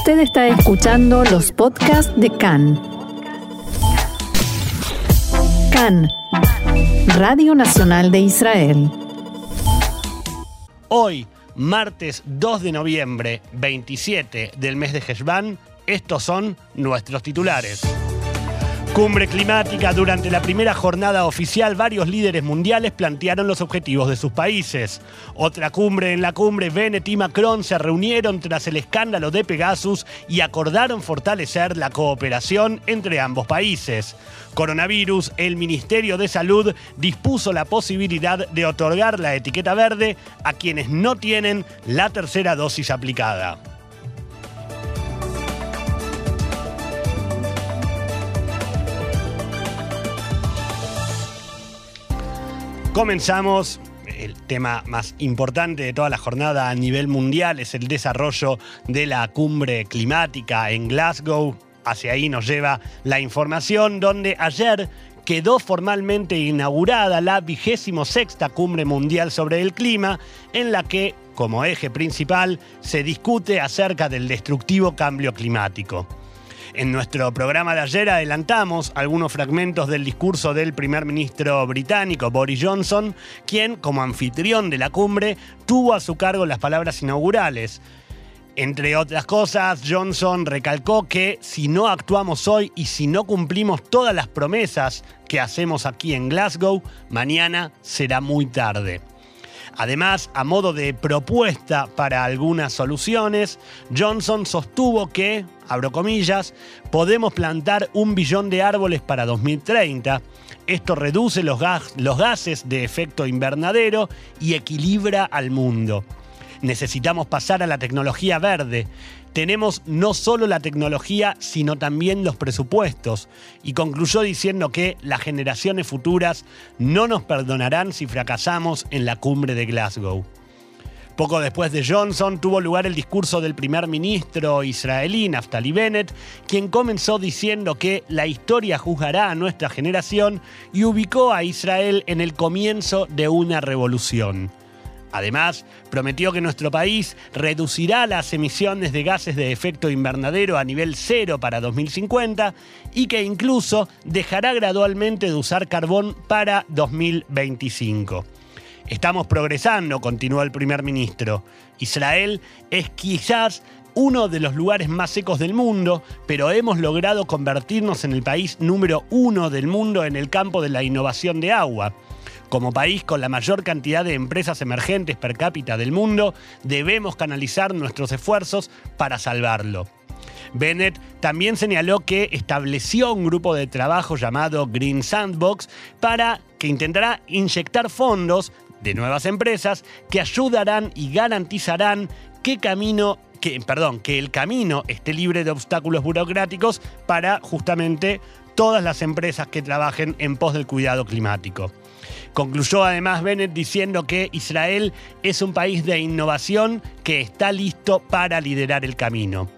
Usted está escuchando los podcasts de CAN. CAN, Radio Nacional de Israel. Hoy, martes 2 de noviembre, 27 del mes de Heshvan, estos son nuestros titulares. Cumbre climática. Durante la primera jornada oficial, varios líderes mundiales plantearon los objetivos de sus países. Otra cumbre en la cumbre, Bennett y Macron se reunieron tras el escándalo de Pegasus y acordaron fortalecer la cooperación entre ambos países. Coronavirus, el Ministerio de Salud dispuso la posibilidad de otorgar la etiqueta verde a quienes no tienen la tercera dosis aplicada. Comenzamos. El tema más importante de toda la jornada a nivel mundial es el desarrollo de la cumbre climática en Glasgow. Hacia ahí nos lleva la información donde ayer quedó formalmente inaugurada la vigésimo sexta cumbre mundial sobre el clima, en la que, como eje principal, se discute acerca del destructivo cambio climático. En nuestro programa de ayer adelantamos algunos fragmentos del discurso del primer ministro británico Boris Johnson, quien, como anfitrión de la cumbre, tuvo a su cargo las palabras inaugurales. Entre otras cosas, Johnson recalcó que si no actuamos hoy y si no cumplimos todas las promesas que hacemos aquí en Glasgow, mañana será muy tarde. Además, a modo de propuesta para algunas soluciones, Johnson sostuvo que, abro comillas, podemos plantar un billón de árboles para 2030. Esto reduce los, los gases de efecto invernadero y equilibra al mundo. Necesitamos pasar a la tecnología verde tenemos no solo la tecnología, sino también los presupuestos. Y concluyó diciendo que las generaciones futuras no nos perdonarán si fracasamos en la cumbre de Glasgow. Poco después de Johnson tuvo lugar el discurso del primer ministro israelí Naftali Bennett, quien comenzó diciendo que la historia juzgará a nuestra generación y ubicó a Israel en el comienzo de una revolución. Además, prometió que nuestro país reducirá las emisiones de gases de efecto invernadero a nivel cero para 2050 y que incluso dejará gradualmente de usar carbón para 2025. Estamos progresando, continuó el primer ministro. Israel es quizás uno de los lugares más secos del mundo, pero hemos logrado convertirnos en el país número uno del mundo en el campo de la innovación de agua. Como país con la mayor cantidad de empresas emergentes per cápita del mundo, debemos canalizar nuestros esfuerzos para salvarlo. Bennett también señaló que estableció un grupo de trabajo llamado Green Sandbox para que intentará inyectar fondos de nuevas empresas que ayudarán y garantizarán que camino que, el camino esté libre de obstáculos burocráticos para justamente todas las empresas que trabajen en pos del cuidado climático. Concluyó además Bennett diciendo que Israel es un país de innovación que está listo para liderar el camino.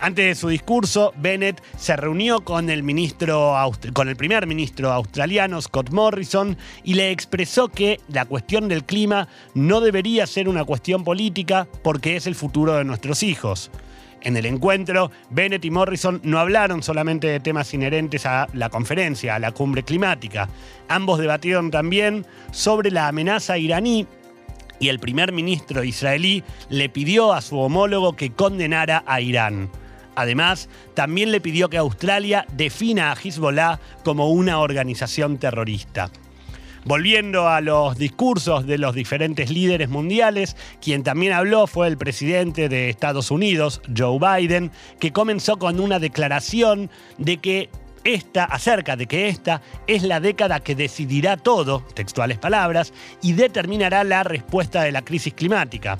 Antes de su discurso, Bennett se reunió con el, ministro, con el primer ministro australiano, Scott Morrison, y le expresó que la cuestión del clima no debería ser una cuestión política porque es el futuro de nuestros hijos. En el encuentro, Bennett y Morrison no hablaron solamente de temas inherentes a la conferencia, a la cumbre climática. Ambos debatieron también sobre la amenaza iraní y el primer ministro israelí le pidió a su homólogo que condenara a Irán. Además, también le pidió que Australia defina a Hezbollah como una organización terrorista. Volviendo a los discursos de los diferentes líderes mundiales, quien también habló fue el presidente de Estados Unidos, Joe Biden, que comenzó con una declaración de que esta, acerca de que esta es la década que decidirá todo, textuales palabras, y determinará la respuesta de la crisis climática.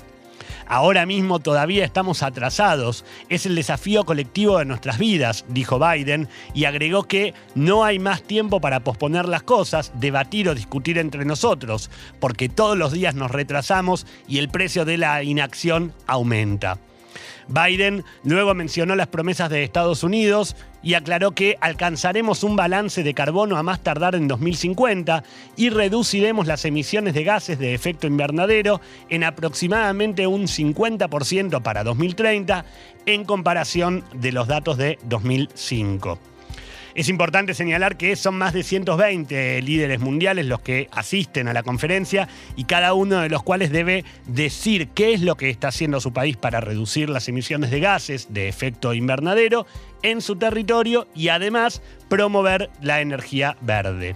Ahora mismo todavía estamos atrasados. Es el desafío colectivo de nuestras vidas, dijo Biden, y agregó que no hay más tiempo para posponer las cosas, debatir o discutir entre nosotros, porque todos los días nos retrasamos y el precio de la inacción aumenta. Biden luego mencionó las promesas de Estados Unidos y aclaró que alcanzaremos un balance de carbono a más tardar en 2050 y reduciremos las emisiones de gases de efecto invernadero en aproximadamente un 50% para 2030 en comparación de los datos de 2005. Es importante señalar que son más de 120 líderes mundiales los que asisten a la conferencia y cada uno de los cuales debe decir qué es lo que está haciendo su país para reducir las emisiones de gases de efecto invernadero en su territorio y además promover la energía verde.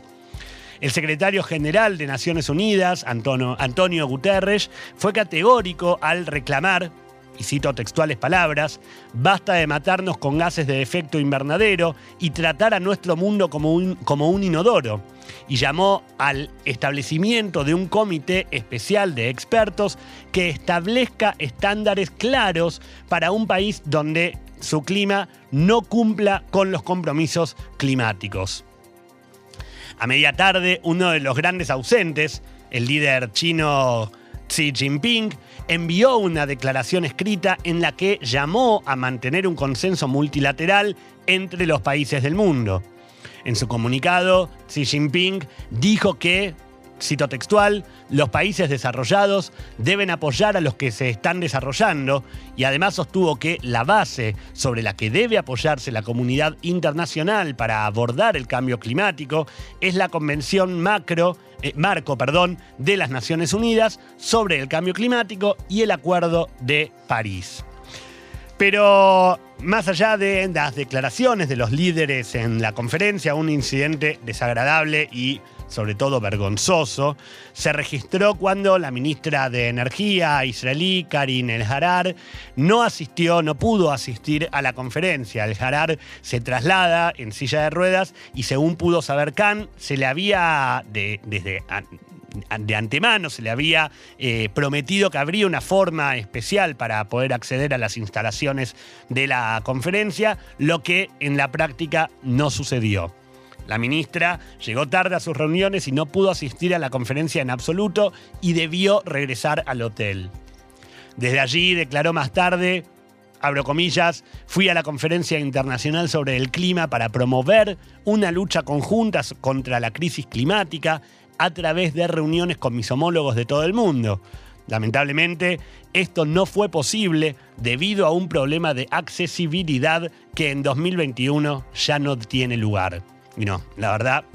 El secretario general de Naciones Unidas, Antonio, Guterres, fue categórico al reclamar y cito textuales palabras, basta de matarnos con gases de efecto invernadero y tratar a nuestro mundo como un, como un inodoro. Y llamó al establecimiento de un comité especial de expertos que establezca estándares claros para un país donde su clima no cumpla con los compromisos climáticos. A media tarde, uno de los grandes ausentes, el líder chino Xi Jinping, envió una declaración escrita en la que llamó a mantener un consenso multilateral entre los países del mundo. En su comunicado, Xi Jinping dijo que, cito textual, los países desarrollados deben apoyar a los que se están desarrollando y además sostuvo que la base sobre la que debe apoyarse la comunidad internacional para abordar el cambio climático es la Convención Macro eh, marco perdón, de las Naciones Unidas sobre el cambio climático y el Acuerdo de París. Pero más allá de las declaraciones de los líderes en la conferencia, un incidente desagradable y sobre todo vergonzoso, se registró cuando la ministra de Energía israelí, Karin El-Harar, no asistió, no pudo asistir a la conferencia. El-Harar se traslada en silla de ruedas y según pudo saber Khan, se le había desde de antemano se le había eh, prometido que habría una forma especial para poder acceder a las instalaciones de la conferencia, lo que en la práctica no sucedió. La ministra llegó tarde a sus reuniones y no pudo asistir a la conferencia en absoluto y debió regresar al hotel. Desde allí declaró más tarde, abro comillas, fui a la conferencia internacional sobre el clima para promover una lucha conjunta contra la crisis climática a través de reuniones con mis homólogos de todo el mundo. Lamentablemente, esto no fue posible debido a un problema de accesibilidad que en 2021 ya no tiene lugar. Y no, la verdad,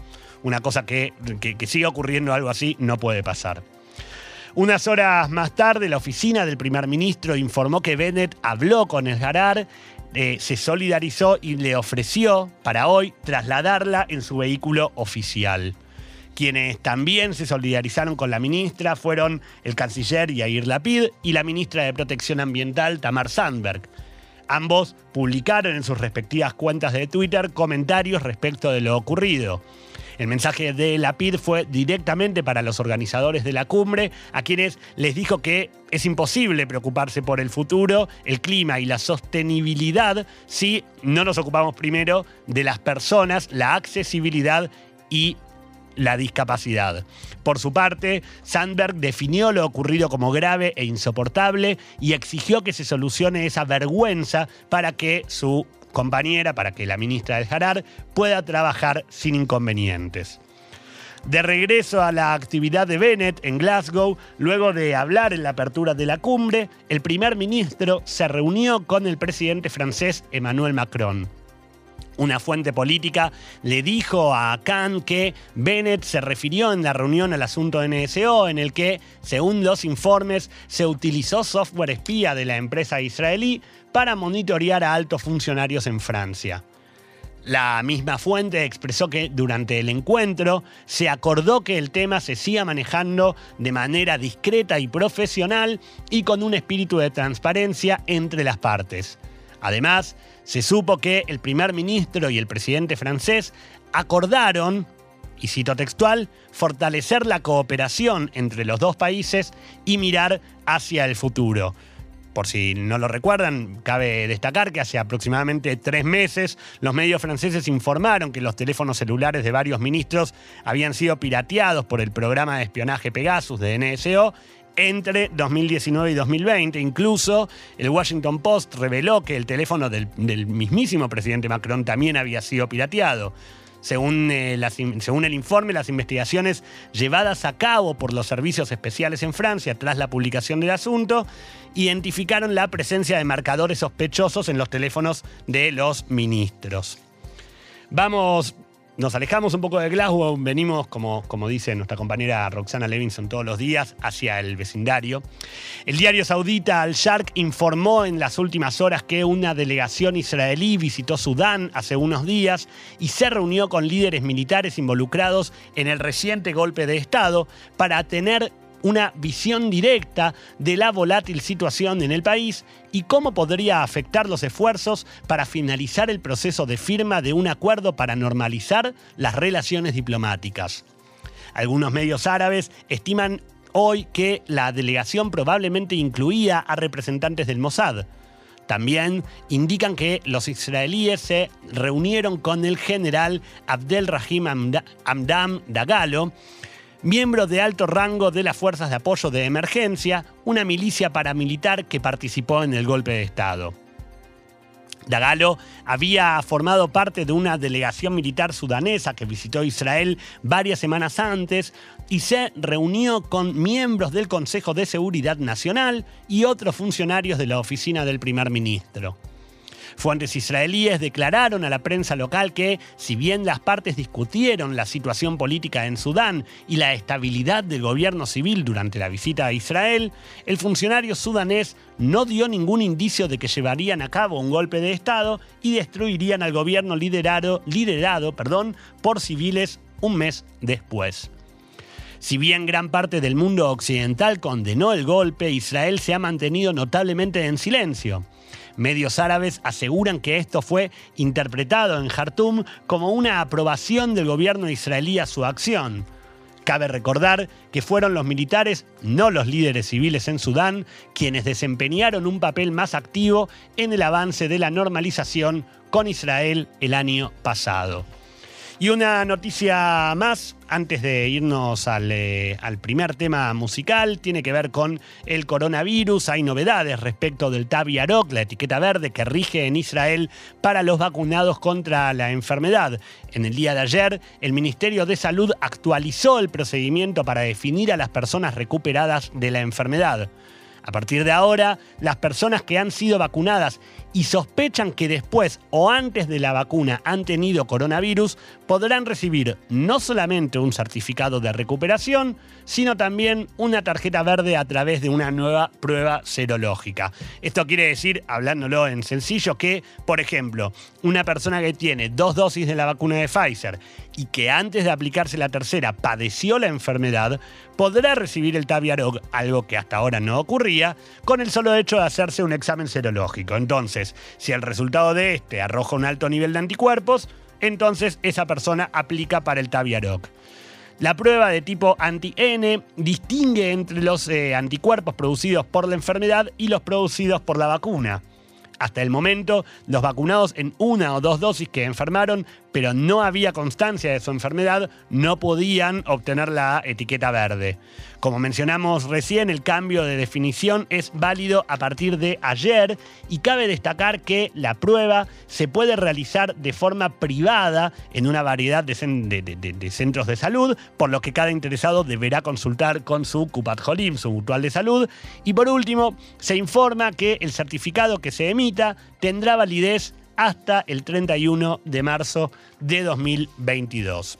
una cosa que, que, siga ocurriendo algo así no puede pasar. Unas horas más tarde, la oficina del primer ministro informó que Bennett habló con el Garar, eh, se solidarizó y le ofreció para hoy trasladarla en su vehículo oficial. Quienes también se solidarizaron con la ministra fueron el canciller Yair Lapid y la ministra de Protección Ambiental Tamar Sandberg. Ambos publicaron en sus respectivas cuentas de Twitter comentarios respecto de lo ocurrido. El mensaje de Lapid fue directamente para los organizadores de la cumbre, a quienes les dijo que es imposible preocuparse por el futuro, el clima y la sostenibilidad si no nos ocupamos primero de las personas, la accesibilidad y la discapacidad. Por su parte, Sandberg definió lo ocurrido como grave e insoportable y exigió que se solucione esa vergüenza para que su compañera, para que la ministra del Harar pueda trabajar sin inconvenientes. De regreso a la actividad de Bennett en Glasgow, luego de hablar en la apertura de la cumbre, el primer ministro se reunió con el presidente francés Emmanuel Macron. Una fuente política le dijo a Khan que Bennett se refirió en la reunión al asunto NSO, en el que, según los informes, se utilizó software espía de la empresa israelí para monitorear a altos funcionarios en Francia. La misma fuente expresó que durante el encuentro se acordó que el tema se siga manejando de manera discreta y profesional y con un espíritu de transparencia entre las partes. Además, se supo que el primer ministro y el presidente francés acordaron, y cito textual, fortalecer la cooperación entre los dos países y mirar hacia el futuro. Por si no lo recuerdan, cabe destacar que hace aproximadamente tres meses los medios franceses informaron que los teléfonos celulares de varios ministros habían sido pirateados por el programa de espionaje Pegasus de NSO entre 2019 y 2020. Incluso el Washington Post reveló que el teléfono del, mismísimo presidente Macron también había sido pirateado. Según, eh, según el informe, las investigaciones llevadas a cabo por los servicios especiales en Francia tras la publicación del asunto identificaron la presencia de marcadores sospechosos en los teléfonos de los ministros. Vamos, nos alejamos un poco de Glasgow, venimos, como, como dice nuestra compañera Roxana Levinson todos los días, hacia el vecindario. El diario saudita Al Sharq informó en las últimas horas que una delegación israelí visitó Sudán hace unos días y se reunió con líderes militares involucrados en el reciente golpe de Estado para tener una visión directa de la volátil situación en el país y cómo podría afectar los esfuerzos para finalizar el proceso de firma de un acuerdo para normalizar las relaciones diplomáticas. Algunos medios árabes estiman hoy que la delegación probablemente incluía a representantes del Mossad. También indican que los israelíes se reunieron con el general Abdel Rahim Hamdam Dagalo, miembro de alto rango de las Fuerzas de Apoyo de Emergencia, una milicia paramilitar que participó en el golpe de Estado. Dagalo había formado parte de una delegación militar sudanesa que visitó Israel varias semanas antes y se reunió con miembros del Consejo de Seguridad Nacional y otros funcionarios de la oficina del primer ministro. Fuentes israelíes declararon a la prensa local que, si bien las partes discutieron la situación política en Sudán y la estabilidad del gobierno civil durante la visita a Israel, el funcionario sudanés no dio ningún indicio de que llevarían a cabo un golpe de Estado y destruirían al gobierno liderado, liderado perdón, por civiles un mes después. Si bien gran parte del mundo occidental condenó el golpe, Israel se ha mantenido notablemente en silencio. Medios árabes aseguran que esto fue interpretado en Jartum como una aprobación del gobierno israelí a su acción. Cabe recordar que fueron los militares, no los líderes civiles en Sudán, quienes desempeñaron un papel más activo en el avance de la normalización con Israel el año pasado. Y una noticia más, antes de irnos al, eh, al, primer tema musical, tiene que ver con el coronavirus. Hay novedades respecto del Taviaroc, la etiqueta verde que rige en Israel para los vacunados contra la enfermedad. En el día de ayer, el Ministerio de Salud actualizó el procedimiento para definir a las personas recuperadas de la enfermedad. A partir de ahora, las personas que han sido vacunadas y sospechan que después o antes de la vacuna han tenido coronavirus podrán recibir no solamente un certificado de recuperación, sino también una tarjeta verde a través de una nueva prueba serológica. Esto quiere decir, hablándolo en sencillo, que, por ejemplo, una persona que tiene dos dosis de la vacuna de Pfizer y que antes de aplicarse la tercera padeció la enfermedad, podrá recibir el Taviaroc, algo que hasta ahora no ocurría, con el solo hecho de hacerse un examen serológico. Entonces, si el resultado de este arroja un alto nivel de anticuerpos, entonces esa persona aplica para el Taviaroc. La prueba de tipo anti-N distingue entre los eh, anticuerpos producidos por la enfermedad y los producidos por la vacuna. Hasta el momento, los vacunados en una o dos dosis que enfermaron, pero no había constancia de su enfermedad, no podían obtener la etiqueta verde. Como mencionamos recién, el cambio de definición es válido a partir de ayer y cabe destacar que la prueba se puede realizar de forma privada en una variedad de, centros de salud, por lo que cada interesado deberá consultar con su Kupat Jolim, su mutual de salud. Y por último, se informa que el certificado que se emita tendrá validez hasta el 31 de marzo de 2022.